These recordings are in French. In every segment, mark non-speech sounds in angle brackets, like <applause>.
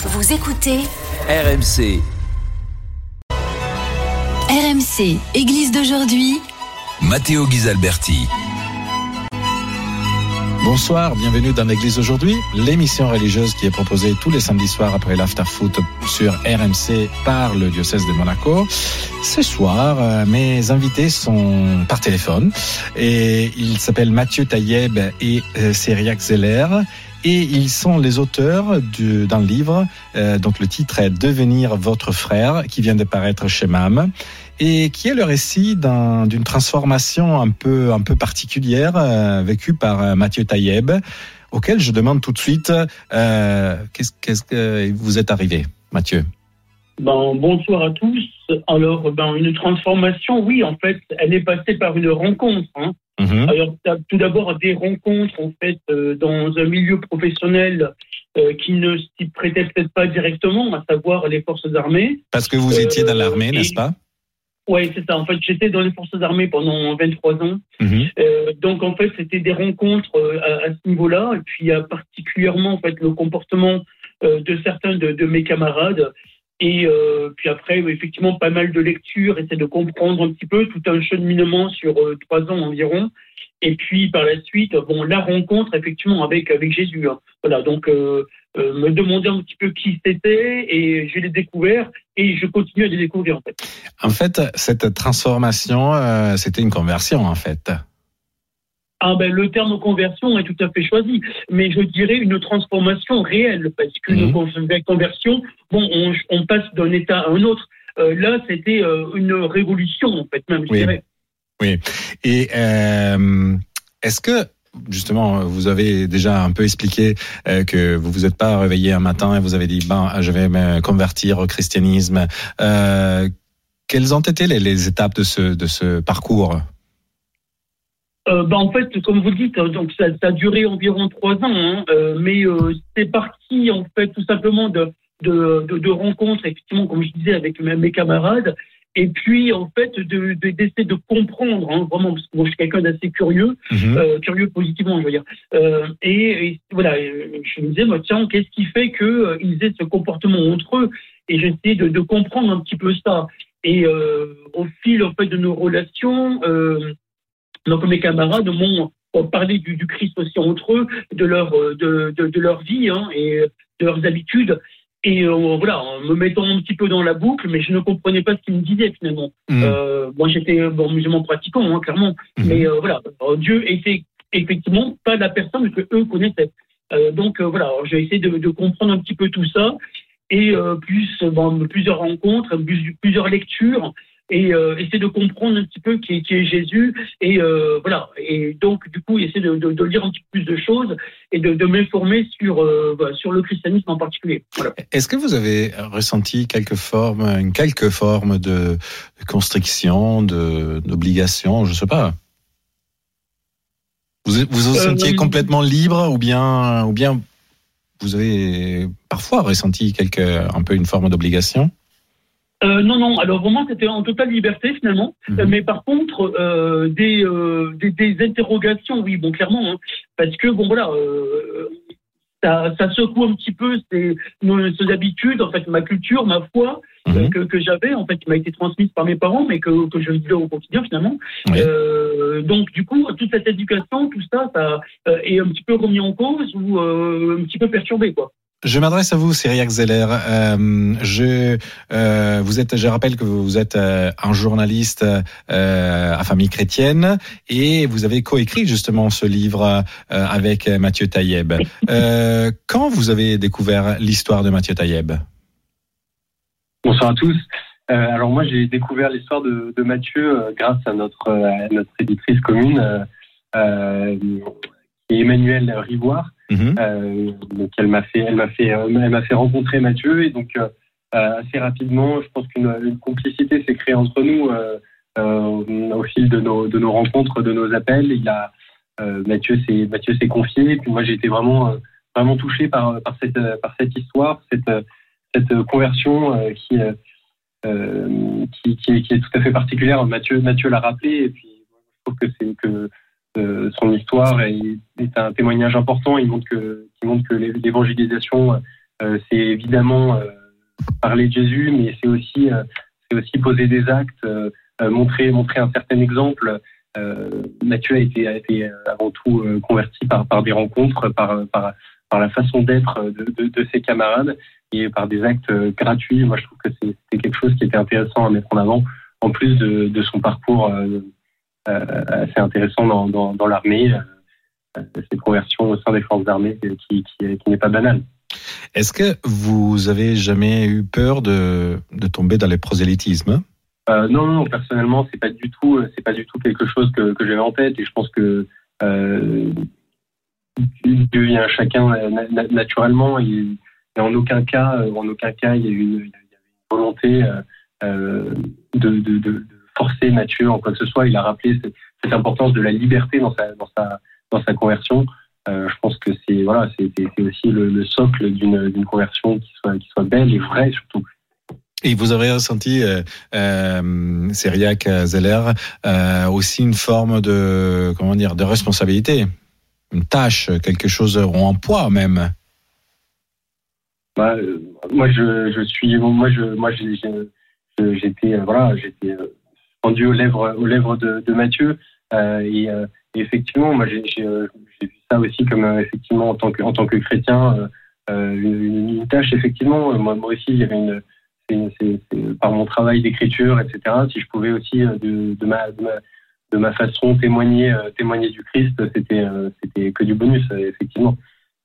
Vous écoutez RMC. RMC, Église d'aujourd'hui. Matteo Ghisalberti. Bonsoir, bienvenue dans l'église aujourd'hui, l'émission religieuse qui est proposée tous les samedis soirs après l'after foot sur RMC par le diocèse de Monaco. Ce soir, euh, mes invités sont par téléphone et ils s'appellent Mathieu Taïeb et euh, Cyriac Zeller et ils sont les auteurs du- d'un livre euh, dont le titre est Devenir votre frère qui vient de paraître chez MAM et qui est le récit d'un- d'une transformation un peu un peu particulière euh, vécue par euh, Mathieu Taïeb auquel je demande tout de suite euh, qu'est-ce qu'est-ce que vous êtes arrivé Mathieu? Ben, bonsoir à tous. Alors, ben, une transformation, oui, en fait, elle est passée par une rencontre. Hein. Mhm. Alors, tout d'abord des rencontres, en fait, euh, dans un milieu professionnel euh, qui ne s'y prêtait peut-être pas directement, à savoir les forces armées. parce que vous Euh, étiez dans l'armée et- n'est-ce pas? Oui, c'est ça. En fait, j'étais dans les forces armées pendant 23 ans. Mhm. Euh, donc, en fait, c'était des rencontres euh, à, à ce niveau-là. Et puis, euh, particulièrement, en fait, le comportement euh, de certains de, de mes camarades. Et euh, puis après, effectivement, pas mal de lectures, essayer de comprendre un petit peu tout un cheminement sur euh, trois ans environ. Et puis par la suite, bon, la rencontre effectivement avec avec Jésus. hein. Voilà, donc euh, me demander un petit peu qui c'était et je l'ai découvert et je continue à les découvrir en fait. en fait cette transformation c'était une conversion en fait Ah ben le terme conversion est tout à fait choisi, mais je dirais une transformation réelle parce qu'une con- conversion, bon, on, on passe d'un état à un autre. Euh, là, c'était euh, une révolution en fait même, je Oui. dirais. Et euh, est-ce que justement vous avez déjà un peu expliqué euh, que vous vous êtes pas réveillé un matin et vous avez dit ben je vais me convertir au christianisme. Euh, quelles ont été les, les étapes de ce de ce parcours? Euh, ben, en fait, comme vous dites, euh, donc ça, ça a duré environ trois ans, hein, euh, mais euh, c'est parti en fait tout simplement de, de, de, de rencontres, effectivement, comme je disais, avec mes, mes camarades, et puis en fait de de- d'essayer de, comprendre, hein, vraiment, parce que moi je suis quelqu'un d'assez curieux, Mhm. euh, curieux positivement, je veux dire. Euh, et, et voilà, je me disais, moi, tiens, qu'est-ce qui fait qu'ils aient ce comportement entre eux? Et j'essayais de, de comprendre un petit peu ça. Et euh, au fil en fait, de nos relations, euh, donc mes camarades m'ont ont parlé du, du Christ aussi entre eux, de leur, euh, de, de, de leur vie hein, et de leurs habitudes. Et euh, voilà, en me mettant un petit peu dans la boucle, mais je ne comprenais pas ce qu'ils me disaient finalement. Mhm. Euh, moi, j'étais bon, musulman pratiquant, hein, clairement. Mhm. Mais euh, voilà, Dieu était effectivement pas la personne que eux connaissaient. Donc voilà, j'ai essayé de, de comprendre un petit peu tout ça et plus bon, plusieurs rencontres, plus- plusieurs lectures et euh, essayer de comprendre un petit peu qui est, qui est Jésus et euh, voilà et donc du coup essayer de, de, de lire un petit peu plus de choses et de, de m'informer sur euh, sur le christianisme en particulier. Voilà. Est-ce que vous avez ressenti quelque forme, une quelque forme de, constriction, de d'obligation, je sais pas? Vous vous vous Euh, sentiez complètement libre ou bien ou bien vous avez parfois ressenti quelque un peu une forme d'obligation? Euh, non, non. Alors vraiment, c'était en totale liberté finalement. Mhm. Euh, Mais par contre, euh, des, euh, des, des interrogations, oui, bon, clairement, hein, parce que bon, voilà, ça, ça secoue un petit peu ces, habitudes, en fait, ma culture, ma foi Mhm. que, que j'avais, en fait, qui m'a été transmise par mes parents, mais que, que je vivais au quotidien finalement. Oui. Euh, donc, du coup, toute cette éducation, tout ça, ça est un petit peu remis en cause ou euh, un petit peu perturbé, quoi. Je m'adresse à vous, Cyriac Zeller. Euh, je, euh, vous êtes, je rappelle que vous êtes euh, un journaliste euh, à famille chrétienne et vous avez coécrit justement ce livre euh, avec Mathieu Taïeb. Euh, quand vous avez découvert l'histoire de Mathieu Taïeb? Bonsoir à tous. Euh, alors moi j'ai découvert l'histoire de, de Mathieu euh, grâce à notre, euh, à notre éditrice commune, qui est Emmanuelle Rivoire. Mhm. Euh, donc elle m'a fait, elle m'a fait, euh, elle m'a fait rencontrer Mathieu et donc euh, assez rapidement, je pense qu'une une complicité s'est créée entre nous au fil de nos, rencontres, de nos appels. Il a Mathieu s'est Mathieu s'est confié et puis moi j'ai été vraiment vraiment touché par par cette par cette histoire, cette cette conversion qui, qui, qui, est tout à fait particulière. Mathieu Mathieu l'a rappelé et puis je trouve que c'est que son histoire est, un témoignage important. Il montre que, l'évangélisation c'est évidemment parler de Jésus, mais c'est aussi, poser des actes, montrer, un certain exemple. Mathieu a été, avant tout converti par, des rencontres, par, la façon d'être de, ses camarades et par des actes gratuits. Moi, je trouve que c'est quelque chose qui était intéressant à mettre en avant, en plus de son parcours assez intéressant dans, dans, dans l'armée cette conversion au sein des forces armées qui, qui, n'est pas banale. Est-ce que vous avez jamais eu peur de, de tomber dans les prosélytismes euh, non, non, personnellement, c'est pas du tout, c'est pas du tout quelque chose que, que j'avais en tête, et je pense que euh, Dieu vient chacun naturellement, et, en aucun cas, en aucun cas, il y a eu une, volonté euh, de, de, de, forcer Mathieu en quoi que ce soit. Il a rappelé cette, cette importance de la liberté dans sa, dans sa, dans sa conversion. Euh, je pense que c'est voilà, c'est aussi le, socle d'une conversion qui soit, qui soit belle et vraie surtout. Et vous avez ressenti, euh, euh, Cyriac Zeller, euh, aussi une forme de comment dire de responsabilité, une tâche, quelque chose en poids même? Bah, euh, moi, je, je, suis, moi, je, moi, j'étais, voilà, j'étais rendu aux lèvres, aux lèvres de, de Mathieu, et effectivement, moi, j'ai vu ça aussi comme euh, effectivement en tant que en tant que chrétien euh, euh, une, tâche. Effectivement, moi, moi aussi, il y avait une, par mon travail d'écriture, etc. Si je pouvais aussi de, de, ma, de, ma, façon témoigner témoigner du Christ, c'était que du bonus, effectivement.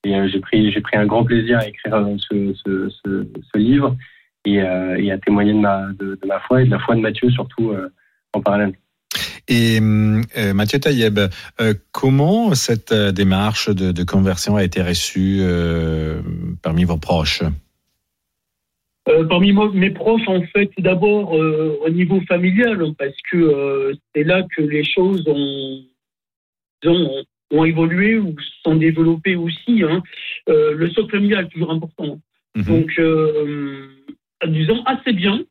Et j'ai pris pris un grand plaisir à écrire ce, ce, livre et, à témoigner de ma de, ma foi et de la foi de Matthieu surtout en parallèle. Et euh, Mathieu Taïeb, euh, comment cette euh, démarche de, de, conversion a été reçue euh, parmi vos proches? Euh, parmi mes proches, en fait, d'abord au niveau familial, parce que c'est là que les choses ont, ont, ont, évolué ou sont développées aussi. Hein. le socle familial est toujours important. Mm -hmm. Donc, disons assez bien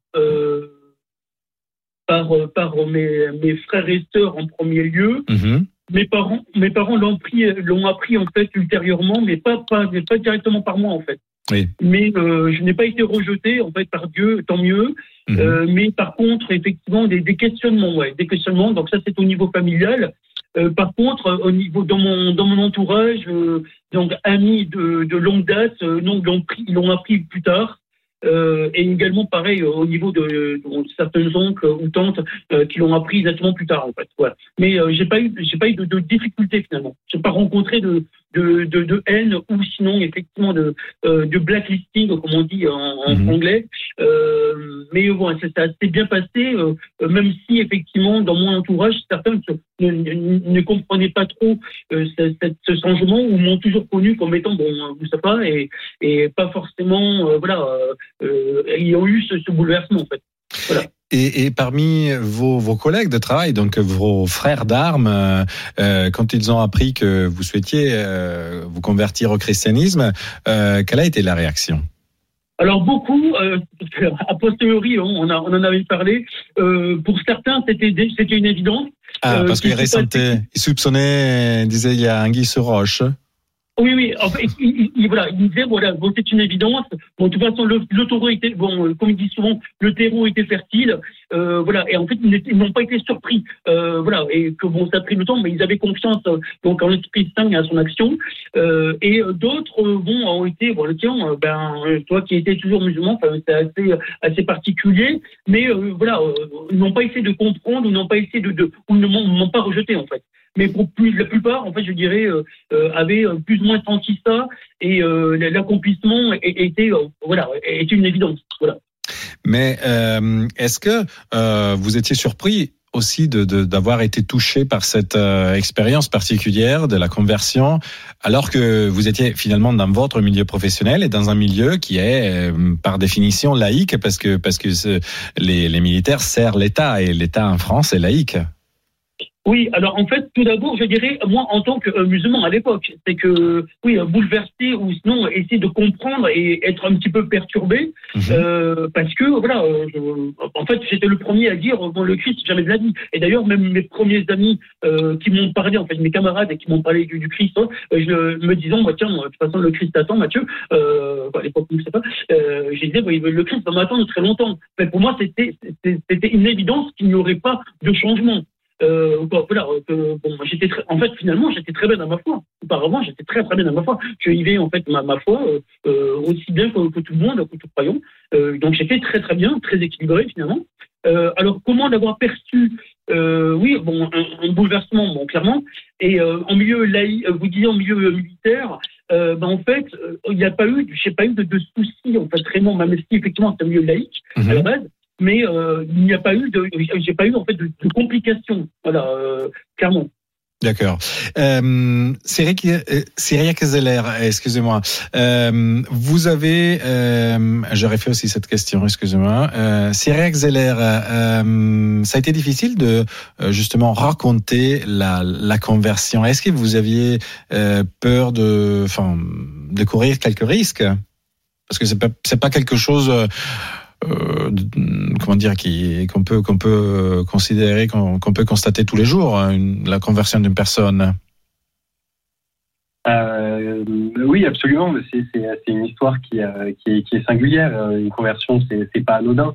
par, par mes, mes, frères et sœurs en premier lieu. Mmh. Mes parents, mes parents l'ont appris, l'ont appris en fait ultérieurement, mais pas, pas, pas directement par moi en fait. Oui. Mais euh, je n'ai pas été rejeté en fait par Dieu, tant mieux. Mmh. Euh, mais par contre, effectivement, des, des, questionnements, ouais, des questionnements. Donc ça, c'est au niveau familial. Euh, par contre, au niveau dans mon dans mon entourage, euh, donc amis de, de longue date, euh, non, ils l'ont appris plus tard. Euh, et également pareil au niveau de, de certains oncles ou tantes euh, qui l'ont appris exactement plus tard en fait. Voilà. Mais euh, j'ai pas eu j'ai pas eu de, de difficultés finalement. J'ai pas rencontré de, de, de, de, haine ou sinon effectivement de, euh, de blacklisting comme on dit en, en mmh. anglais. Euh, mais bon, ça s'est assez bien passé, euh, même si effectivement dans mon entourage certains ne, ne, ne comprenaient pas trop ce, ce, changement ou m'ont toujours connu comme étant bon, vous savez pas et, et pas forcément voilà ayant eu ce, ce bouleversement en fait. Voilà. Et, et, parmi vos, vos, collègues de travail, donc vos frères d'armes, euh, quand ils ont appris que vous souhaitiez euh, vous convertir au christianisme, euh, quelle a été la réaction? Alors beaucoup, euh, <laughs> a posteriori, on, a, on en avait parlé. Euh, pour certains, c'était c'était une évidence. Ah, parce qu'ils ressentaient, ils soupçonnaient, disaient il y a un Guy sur roche. Oui, oui. En fait, il, il, voilà, il disait voilà, bon, c'est une évidence. Bon, de toute façon, le, le était bon, euh, comme il dit souvent, le terreau était fertile. Euh, voilà, et en fait, ils n'ont pas été surpris. Euh, voilà, et que bon, ça a pris le temps, mais ils avaient confiance euh, donc en l'Esprit Saint et à son action. Euh, et d'autres, bon, ont été bon, tiens, ben, toi qui étais toujours musulman, c'est assez assez particulier. Mais voilà, ils n'ont pas essayé de comprendre, ou n'ont pas essayé de ou ne m'ont pas rejeté en fait mais pour plus, la plupart, en fait, je dirais, euh, euh, avaient plus ou moins senti ça et euh, l'accomplissement était, voilà, était une évidence. Voilà. Mais est-ce que vous étiez surpris aussi de d'avoir été touché par cette euh, expérience particulière de la conversion, alors que vous étiez finalement dans votre milieu professionnel et dans un milieu qui est euh, par définition laïque, parce que parce que les, les militaires servent l'État et l'État en France est laïque? Oui, alors en fait, tout d'abord, je dirais, moi, en tant que musulman à l'époque, c'est que, oui, bouleversé ou sinon essayer de comprendre et être un petit peu perturbé, Mhm. euh, parce que, voilà, je- en fait, j'étais le premier à dire, bon, le Christ, jamais de la vie. Et d'ailleurs, même mes premiers amis euh, qui m'ont parlé, en fait, mes camarades et qui m'ont parlé du, du Christ, hein, euh, je me disant, bah, tiens, de toute façon, le Christ attend, Mathieu, euh, à l'époque, je ne sais pas, euh, j'ai dit, bah, le Christ va m'attendre très longtemps. Mais pour moi, c'était une évidence qu'il n'y aurait pas de changement. Euh, quoi, voilà, euh, que, bon, moi, j'étais très- en fait, finalement, j'étais très bien dans ma foi. Auparavant, j'étais très très bien dans ma foi. Je vivais en fait ma, ma foi euh, aussi bien que, que tout le monde, que tout croyant. Euh, donc j'étais très très bien, très équilibré finalement. Alors comment l'avoir perçu? Oui, bon, un, un bouleversement, bon, clairement. Et en milieu laï, vous disiez en milieu militaire, euh, ben, en fait, euh, il n'y a pas eu, j'ai pas eu de, de soucis en fait vraiment, même si effectivement c'est un milieu laïque à la Mhm. base, mais euh, il n'y a pas eu de, j'ai pas eu en fait de, complications, voilà, euh, clairement. D'accord. Euh, Cyriac euh, Zeller, excusez-moi. Vous avez, euh, j'aurais fait aussi cette question, excusez-moi. Euh, Cyriac Zeller, euh, ça a été difficile de justement raconter la, conversion. Est-ce que vous aviez peur de, enfin, de courir quelques risques? Parce que c'est pas, c'est pas quelque chose. Euh, comment dire qu'on peut euh, considérer qu'on peut constater tous les jours hein, la conversion d'une personne Euh, oui, absolument. C'est une histoire qui, est, singulière. Une conversion, c'est pas anodin.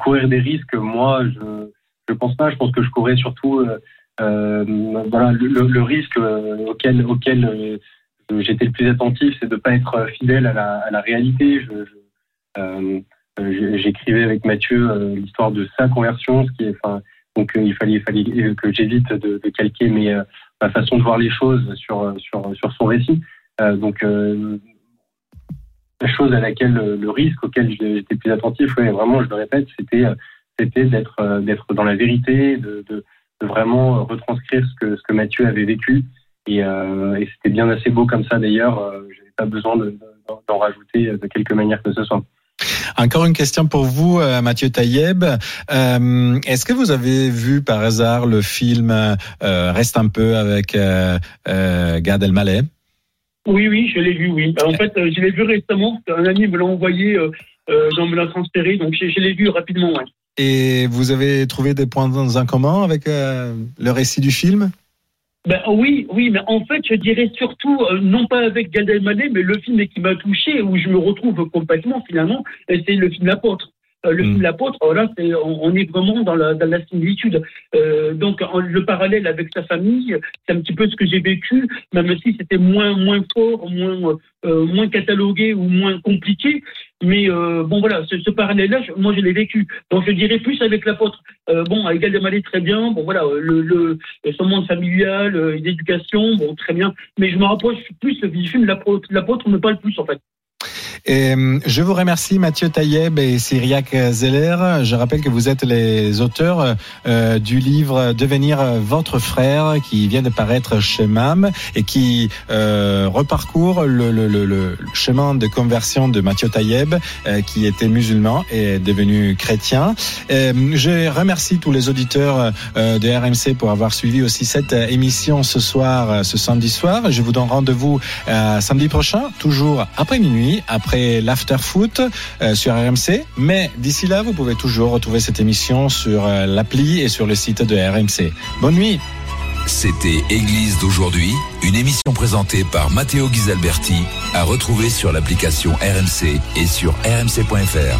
Courir des risques, moi, je je pense pas. Je pense que je courais surtout le, risque auquel j'étais le plus attentif, c'est de pas être fidèle à la, réalité. Je, je- euh, J'écrivais avec Mathieu euh, l'histoire de sa conversion, donc euh, il fallait, que j'évite de, calquer euh, ma façon de voir les choses sur, son récit. Donc, la chose à laquelle le, risque auquel j'étais plus attentif, vraiment, je le répète, c'était d'être dans la vérité, de, vraiment retranscrire ce que Mathieu avait vécu. Et, c'était bien assez beau comme ça d'ailleurs. J'avais pas besoin de- de- d'en rajouter de quelque manière que ce soit. Encore une question pour vous, euh, Mathieu Taïeb. Euh, Est-ce que vous avez vu par hasard le film euh, Reste un peu avec euh, Gad Elmaleh? Oui, oui, je l'ai vu, oui. En fait, je l'ai vu récemment. Un ami me l'a envoyé, donc me l'a transféré, donc je, je l'ai vu rapidement, ouais. Et vous avez trouvé des points en commun avec le récit du film? Ben oui, oui, mais en fait, je dirais surtout, euh, non pas avec Gad Elmaleh, mais le film qui m'a touché, où je me retrouve complètement finalement, c'est le film L'Apôtre. Euh, le Mm. film L'Apôtre, oh là, on, on est vraiment dans la, dans la similitude. Euh, donc, en- le parallèle avec sa famille, c'est un petit peu ce que j'ai vécu, même si c'était moins, moins fort, moins, euh, moins catalogué ou moins compliqué. Mais bon, voilà, ce, ce parallèle-là, moi, je l'ai vécu. Donc, je dirais plus avec l'apôtre. Bon, avec Elmaleh, très bien. Bon, voilà, le, le, son monde familial, l'éducation, bon, très bien. Mais je me rapproche plus du film L'apôtre. L'apôtre me parle plus, en fait. Et je vous remercie Mathieu Taïeb et Cyriac Zeller. Je rappelle que vous êtes les auteurs euh, du livre Devenir votre frère qui vient de paraître chez MAM et qui euh, reparcourt le, le, le, le, chemin de conversion de Mathieu Taïeb euh, qui était musulman et est devenu chrétien. Euh, je remercie tous les auditeurs euh, de RMC pour avoir suivi aussi cette émission ce soir, euh, ce samedi soir. Je vous donne rendez-vous euh, samedi prochain, toujours après minuit, l'after foot euh, sur RMC. Mais d'ici là, vous pouvez toujours retrouver cette émission sur euh, l'appli et sur le site de RMC. Bonne nuit. C'était Église d'aujourd'hui, une émission présentée par Matteo Ghisalberti, à retrouver sur l'application RMC et sur rmc.fr.